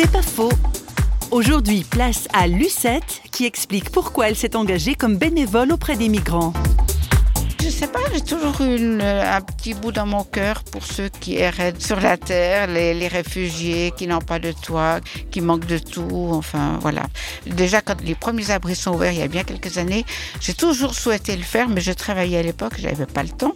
C'est pas faux. Aujourd'hui, place à Lucette qui explique pourquoi elle s'est engagée comme bénévole auprès des migrants. Je sais pas, j'ai toujours une- un petit bout dans mon cœur pour ceux qui erraient sur la terre, les, les réfugiés qui n'ont pas de toit, qui manquent de tout, enfin voilà. Déjà, quand les premiers abris sont ouverts il y a bien quelques années, j'ai toujours souhaité le faire, mais je travaillais à l'époque, j'avais pas le temps.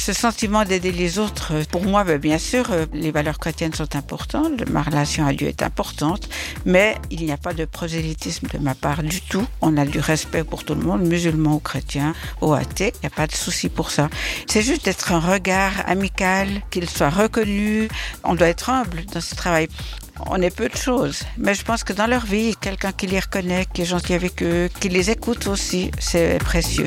Ce sentiment d'aider les autres, euh, pour moi, ben, bien sûr, euh, les valeurs chrétiennes sont importantes, ma relation à Dieu est importante, mais il n'y a pas de prosélytisme de ma part du tout. On a du respect pour tout le monde, musulmans ou chrétiens, ou athées, il n'y a pas de souci pour ça. C'est juste d'être un regard amical, qu'il soit reconnu. On doit être humble dans ce travail. On est peu de choses, mais je pense que dans leur vie, quelqu'un qui les reconnaît, qui est gentil avec eux, qui les écoute aussi, c'est précieux.